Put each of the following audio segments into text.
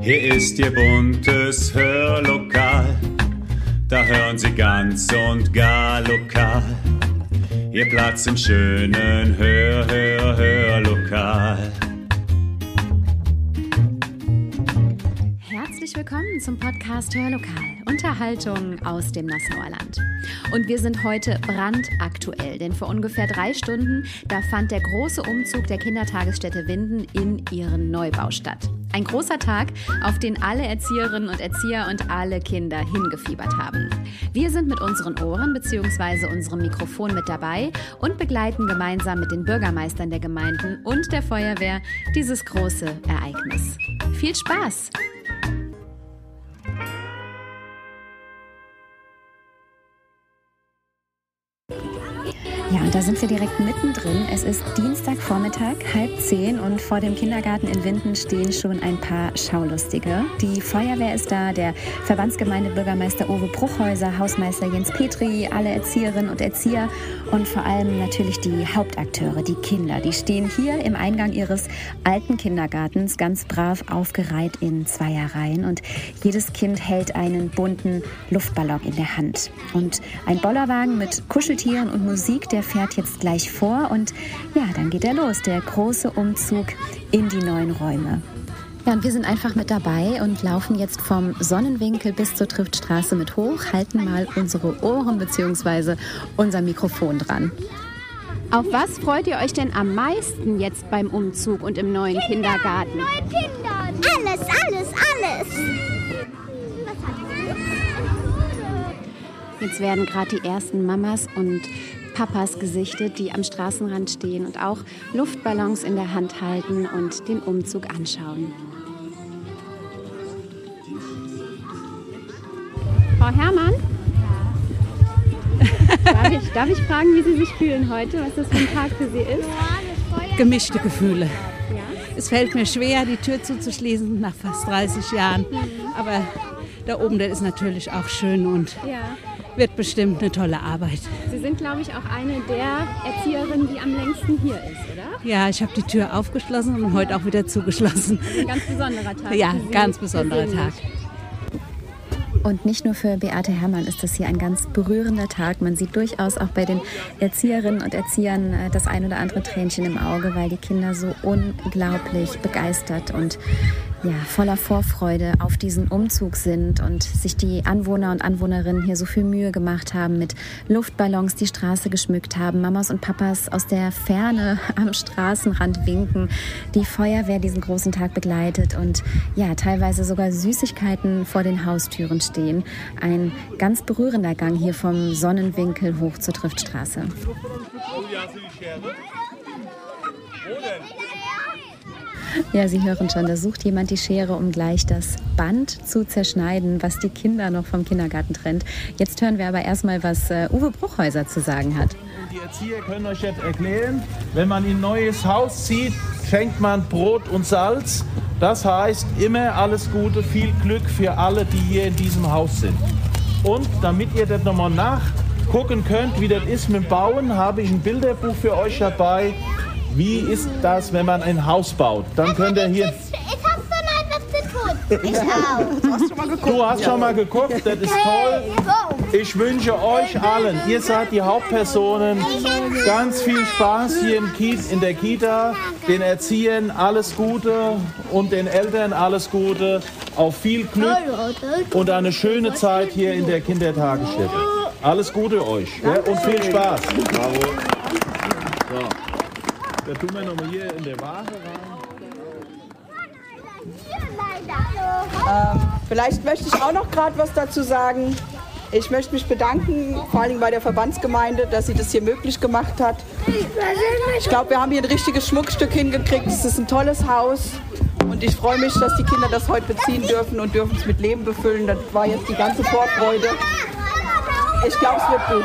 Hier ist Ihr buntes Hörlokal, da hören Sie ganz und gar lokal. Ihr Platz im schönen Hör, Hör, Hörlokal. Willkommen zum Podcast Hörlokal, Unterhaltung aus dem Nassauer Land. Und wir sind heute brandaktuell, denn vor ungefähr drei Stunden, da fand der große Umzug der Kindertagesstätte Winden in ihren Neubau statt. Ein großer Tag, auf den alle Erzieherinnen und Erzieher und alle Kinder hingefiebert haben. Wir sind mit unseren Ohren bzw. unserem Mikrofon mit dabei und begleiten gemeinsam mit den Bürgermeistern der Gemeinden und der Feuerwehr dieses große Ereignis. Viel Spaß! Ja, und da sind wir direkt mittendrin. Es ist Dienstagvormittag, halb zehn und vor dem Kindergarten in Winden stehen schon ein paar Schaulustige. Die Feuerwehr ist da, der Verbandsgemeindebürgermeister Uwe Bruchhäuser, Hausmeister Jens Petri, alle Erzieherinnen und Erzieher und vor allem natürlich die Hauptakteure, die Kinder. Die stehen hier im Eingang ihres alten Kindergartens ganz brav aufgereiht in Zweierreihen und jedes Kind hält einen bunten Luftballon in der Hand. Und ein Bollerwagen mit Kuscheltieren und Musik, der fährt jetzt gleich vor und ja, dann geht er los, der große Umzug in die neuen Räume. Ja, und wir sind einfach mit dabei und laufen jetzt vom Sonnenwinkel bis zur Triftstraße mit hoch, halten mal unsere Ohren bzw. unser Mikrofon dran. Auf was freut ihr euch denn am meisten jetzt beim Umzug und im neuen Kinder, Kindergarten? Neuen Kindern. Alles, alles, alles. Jetzt werden gerade die ersten Mamas und Papas gesichtet, die am Straßenrand stehen und auch Luftballons in der Hand halten und den Umzug anschauen. Frau Herrmann? darf, ich, darf ich fragen, wie Sie sich fühlen heute, was das für ein Tag für Sie ist? gemischte Gefühle. Ja? Es fällt mir schwer, die Tür zuzuschließen nach fast 30 Jahren. Aber da oben, das ist natürlich auch schön und Ja. Wird bestimmt eine tolle Arbeit. Sie sind, glaube ich, auch eine der Erzieherinnen, die am längsten hier ist, oder? Ja, ich habe die Tür aufgeschlossen und heute auch wieder zugeschlossen. Ein ganz besonderer Tag. Ja, für Sie ganz besonderer persönlich. Tag. Und nicht nur für Beate Herrmann ist das hier ein ganz berührender Tag. Man sieht durchaus auch bei den Erzieherinnen und Erziehern äh, das ein oder andere Tränchen im Auge, weil die Kinder so unglaublich begeistert und ja, voller Vorfreude auf diesen Umzug sind und sich die Anwohner und Anwohnerinnen hier so viel Mühe gemacht haben, mit Luftballons die Straße geschmückt haben, Mamas und Papas aus der Ferne am Straßenrand winken, die Feuerwehr diesen großen Tag begleitet und ja, teilweise sogar Süßigkeiten vor den Haustüren stehen. Ein ganz berührender Gang hier vom Sonnenwinkel hoch zur Triftstraße. Ja, Sie hören schon, da sucht jemand die Schere, um gleich das Band zu zerschneiden, was die Kinder noch vom Kindergarten trennt. Jetzt hören wir aber erstmal, was äh, Uwe Bruchhäuser zu sagen hat. Die Erzieher können euch jetzt erklären, wenn man in ein neues Haus zieht, schenkt man Brot und Salz. Das heißt immer alles Gute, viel Glück für alle, die hier in diesem Haus sind. Und damit ihr das nochmal nachgucken könnt, wie das ist mit dem Bauen, habe ich ein Bilderbuch für euch dabei. Wie ist das, wenn man ein Haus baut? Dann könnt ihr hier... Ich hab schon etwas zu tun. Ich auch. Du hast schon mal geguckt, das ist toll. Ich wünsche euch allen, ihr seid die Hauptpersonen, ganz viel Spaß hier im Kiez, in der Kita, den Erziehern alles Gute und den Eltern alles Gute, auf viel Glück und eine schöne Zeit hier in der Kindertagesstätte. Alles Gute euch ja, und viel Spaß. Bravo. So. Da tun wir nochmal hier in der Ware rein. Vielleicht möchte ich auch noch gerade was dazu sagen. Ich möchte mich bedanken, vor allem bei der Verbandsgemeinde, dass sie das hier möglich gemacht hat. Ich glaube, wir haben hier ein richtiges Schmuckstück hingekriegt. Es ist ein tolles Haus. Und ich freue mich, dass die Kinder das heute beziehen dürfen und dürfen es mit Leben befüllen. Das war jetzt die ganze Vorfreude. Ich glaube, es wird gut.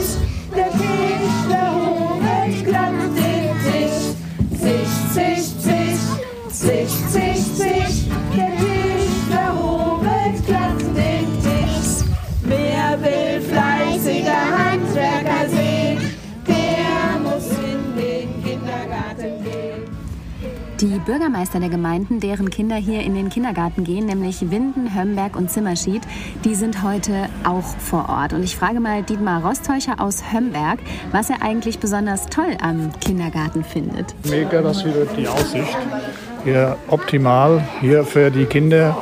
Die Bürgermeister der Gemeinden, deren Kinder hier in den Kindergarten gehen, nämlich Winden, Hömberg und Zimmerschied, die sind heute auch vor Ort. Und ich frage mal Dietmar Rosttäuscher aus Hömberg, was er eigentlich besonders toll am Kindergarten findet. Mega, das wieder die Aussicht. Hier optimal, hier für die Kinder,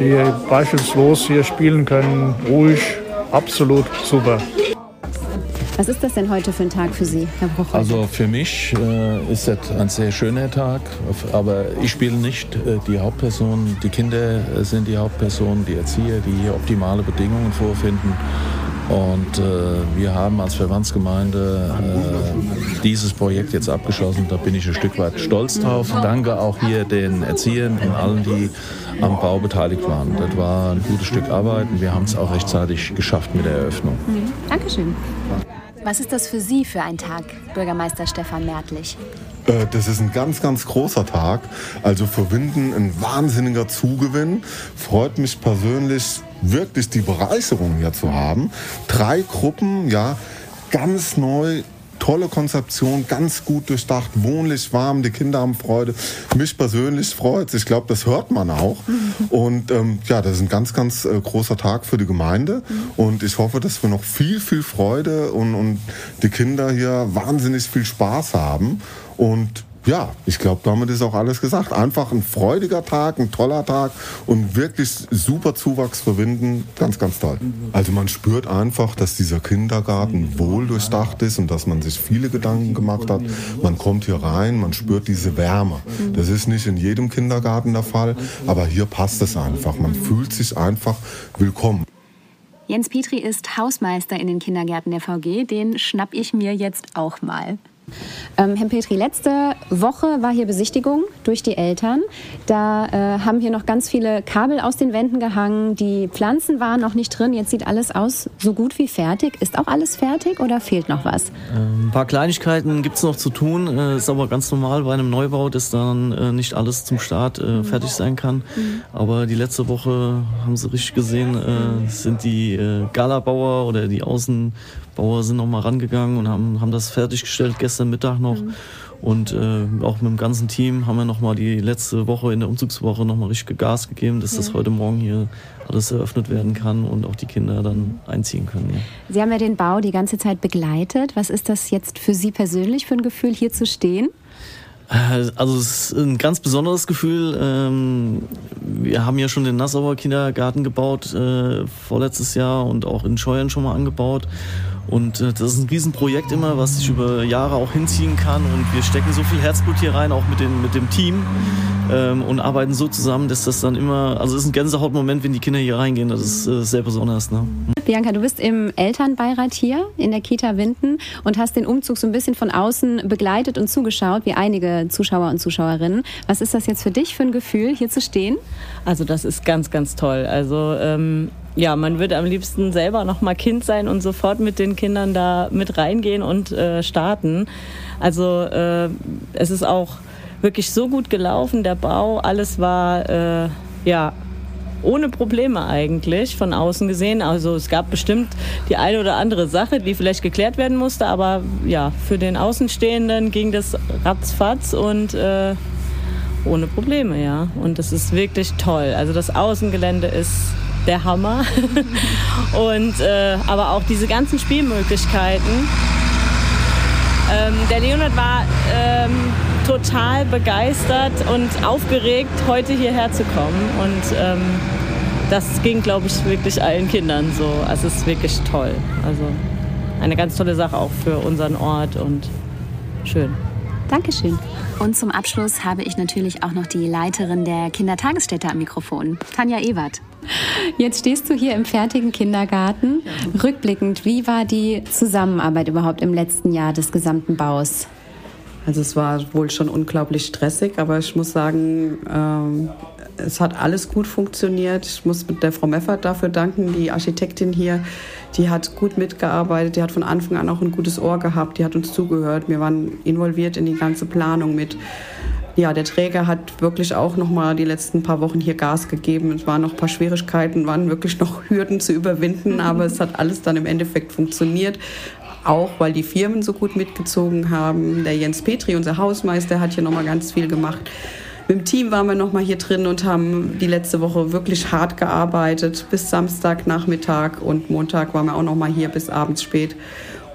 die beispielslos hier spielen können, ruhig, absolut super. Was ist das denn heute für ein Tag für Sie, Herr Bruch? Also für mich äh, ist das ein sehr schöner Tag, aber ich spiele nicht äh, die Hauptperson. Die Kinder äh, sind die Hauptperson, die Erzieher, die hier optimale Bedingungen vorfinden. Und äh, wir haben als Verbandsgemeinde äh, dieses Projekt jetzt abgeschlossen. Da bin ich ein Stück weit stolz drauf. Danke auch hier den Erziehern und allen, die am Bau beteiligt waren. Das war ein gutes Stück Arbeit und wir haben es auch rechtzeitig geschafft mit der Eröffnung. Mhm. Dankeschön. Was ist das für Sie für ein Tag, Bürgermeister Stefan Mertlich? Äh, Das ist ein ganz, ganz großer Tag. Also für Winden ein wahnsinniger Zugewinn. Freut mich persönlich wirklich die Bereicherung hier zu haben. Drei Gruppen, ja, ganz neu. Tolle Konzeption, ganz gut durchdacht, wohnlich, warm, die Kinder haben Freude. Mich persönlich freut Ich glaube, das hört man auch. Und ähm, ja, das ist ein ganz, ganz äh, großer Tag für die Gemeinde. Und ich hoffe, dass wir noch viel, viel Freude und, und die Kinder hier wahnsinnig viel Spaß haben. Und ja, ich glaube, damit ist auch alles gesagt. Einfach ein freudiger Tag, ein toller Tag und wirklich super Zuwachs für Winden. Ganz, ganz toll. Also man spürt einfach, dass dieser Kindergarten wohl durchdacht ist und dass man sich viele Gedanken gemacht hat. Man kommt hier rein, man spürt diese Wärme. Das ist nicht in jedem Kindergarten der Fall, aber hier passt es einfach. Man fühlt sich einfach willkommen. Jens Petri ist Hausmeister in den Kindergärten der VG. Den schnapp ich mir jetzt auch mal. Ähm, Herr Petri, letzte Woche war hier Besichtigung durch die Eltern. Da äh, haben hier noch ganz viele Kabel aus den Wänden gehangen. Die Pflanzen waren noch nicht drin. Jetzt sieht alles aus so gut wie fertig. Ist auch alles fertig oder fehlt noch was? Ähm, Ein paar Kleinigkeiten gibt es noch zu tun. Äh, ist aber ganz normal bei einem Neubau, dass dann äh, nicht alles zum Start äh, fertig sein kann. Aber die letzte Woche haben Sie richtig gesehen, äh, sind die äh, Galabauer oder die Außenbauer sind noch mal rangegangen und haben, haben das fertiggestellt gestern Mittag noch. Und äh, auch mit dem ganzen Team haben wir noch mal die letzte Woche in der Umzugswoche noch mal richtig Gas gegeben, dass das Ja. heute Morgen hier alles eröffnet werden kann und auch die Kinder dann einziehen können. Ja. Sie haben ja den Bau die ganze Zeit begleitet. Was ist das jetzt für Sie persönlich für ein Gefühl, hier zu stehen? Äh, Also es ist ein ganz besonderes Gefühl. Ähm, Wir haben ja schon den Nassauer Kindergarten gebaut äh, vorletztes Jahr und auch in Scheuern schon mal angebaut. Und äh, das ist ein Riesenprojekt immer, was sich über Jahre auch hinziehen kann. Und wir stecken so viel Herzblut hier rein, auch mit, den, mit dem Team. Ähm, und arbeiten so zusammen, dass das dann immer, also es ist ein Gänsehautmoment, wenn die Kinder hier reingehen. Das ist äh, sehr besonders. Ne? Bianca, du bist im Elternbeirat hier in der Kita Winden und hast den Umzug so ein bisschen von außen begleitet und zugeschaut, wie einige Zuschauer und Zuschauerinnen. Was ist das jetzt für dich für ein Gefühl, hier zu stehen? Also das ist ganz, ganz toll. Also ähm, ja, man würde am liebsten selber noch mal Kind sein und sofort mit den Kindern da mit reingehen und äh, starten. Also äh, es ist auch wirklich so gut gelaufen, der Bau, alles war äh, ja ohne Probleme eigentlich von außen gesehen. Also es gab bestimmt die eine oder andere Sache, die vielleicht geklärt werden musste, aber ja, für den Außenstehenden ging das ratzfatz und äh, ohne Probleme, ja. Und das ist wirklich toll. Also das Außengelände ist der Hammer. und äh, aber auch diese ganzen Spielmöglichkeiten. Ähm, der Leonard war ähm, total begeistert und aufgeregt, heute hierher zu kommen. Und ähm, das ging, glaube ich, wirklich allen Kindern so. Also es ist wirklich toll. Also eine ganz tolle Sache auch für unseren Ort und schön. Dankeschön. Und zum Abschluss habe ich natürlich auch noch die Leiterin der Kindertagesstätte am Mikrofon, Tanja Ewert. Jetzt stehst du hier im fertigen Kindergarten. Rückblickend, wie war die Zusammenarbeit überhaupt im letzten Jahr des gesamten Baus? Also es war wohl schon unglaublich stressig, aber ich muss sagen, ähm, es hat alles gut funktioniert. Ich muss der Frau Meffert dafür danken, die Architektin hier. Die hat gut mitgearbeitet, die hat von Anfang an auch ein gutes Ohr gehabt, die hat uns zugehört. Wir waren involviert in die ganze Planung mit. ja, der Träger hat wirklich auch noch mal die letzten paar Wochen hier Gas gegeben. Es waren noch ein paar Schwierigkeiten, waren wirklich noch Hürden zu überwinden, aber es hat alles dann im Endeffekt funktioniert. Auch weil die Firmen so gut mitgezogen haben. Der Jens Petri, unser Hausmeister, hat hier noch mal ganz viel gemacht. Mit dem Team waren wir noch mal hier drin und haben die letzte Woche wirklich hart gearbeitet bis Samstagnachmittag und Montag waren wir auch noch mal hier bis abends spät.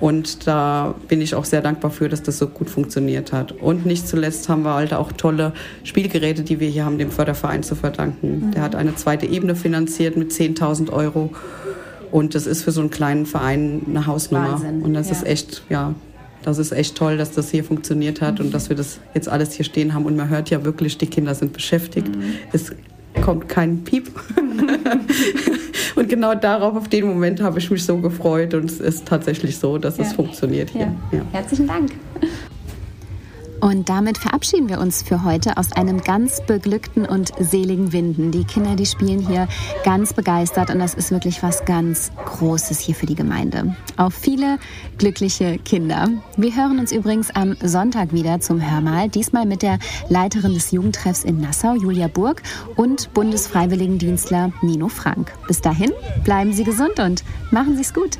Und da bin ich auch sehr dankbar für, dass das so gut funktioniert hat. Und nicht zuletzt haben wir halt auch tolle Spielgeräte, die wir hier haben, dem Förderverein zu verdanken. Mhm. Der hat eine zweite Ebene finanziert mit 10.000 Euro. Und das ist für so einen kleinen Verein eine Hausnummer. Wahnsinn. Und das ja. ist echt, ja, das ist echt toll, dass das hier funktioniert hat und dass wir das jetzt alles hier stehen haben. Und man hört ja wirklich, die Kinder sind beschäftigt. Mhm. Es kommt kein Piep. und genau darauf, auf den Moment, habe ich mich so gefreut. Und es ist tatsächlich so, dass ja. es funktioniert hier. Ja. Herzlichen Dank. Und damit verabschieden wir uns für heute aus einem ganz beglückten und seligen Winden. Die Kinder, die spielen hier ganz begeistert und das ist wirklich was ganz Großes hier für die Gemeinde. Auf viele glückliche Kinder. Wir hören uns übrigens am Sonntag wieder zum Hörmal, diesmal mit der Leiterin des Jugendtreffs in Nassau, Julia Burg, und Bundesfreiwilligendienstler Nino Frank. Bis dahin, bleiben Sie gesund und machen Sie es gut.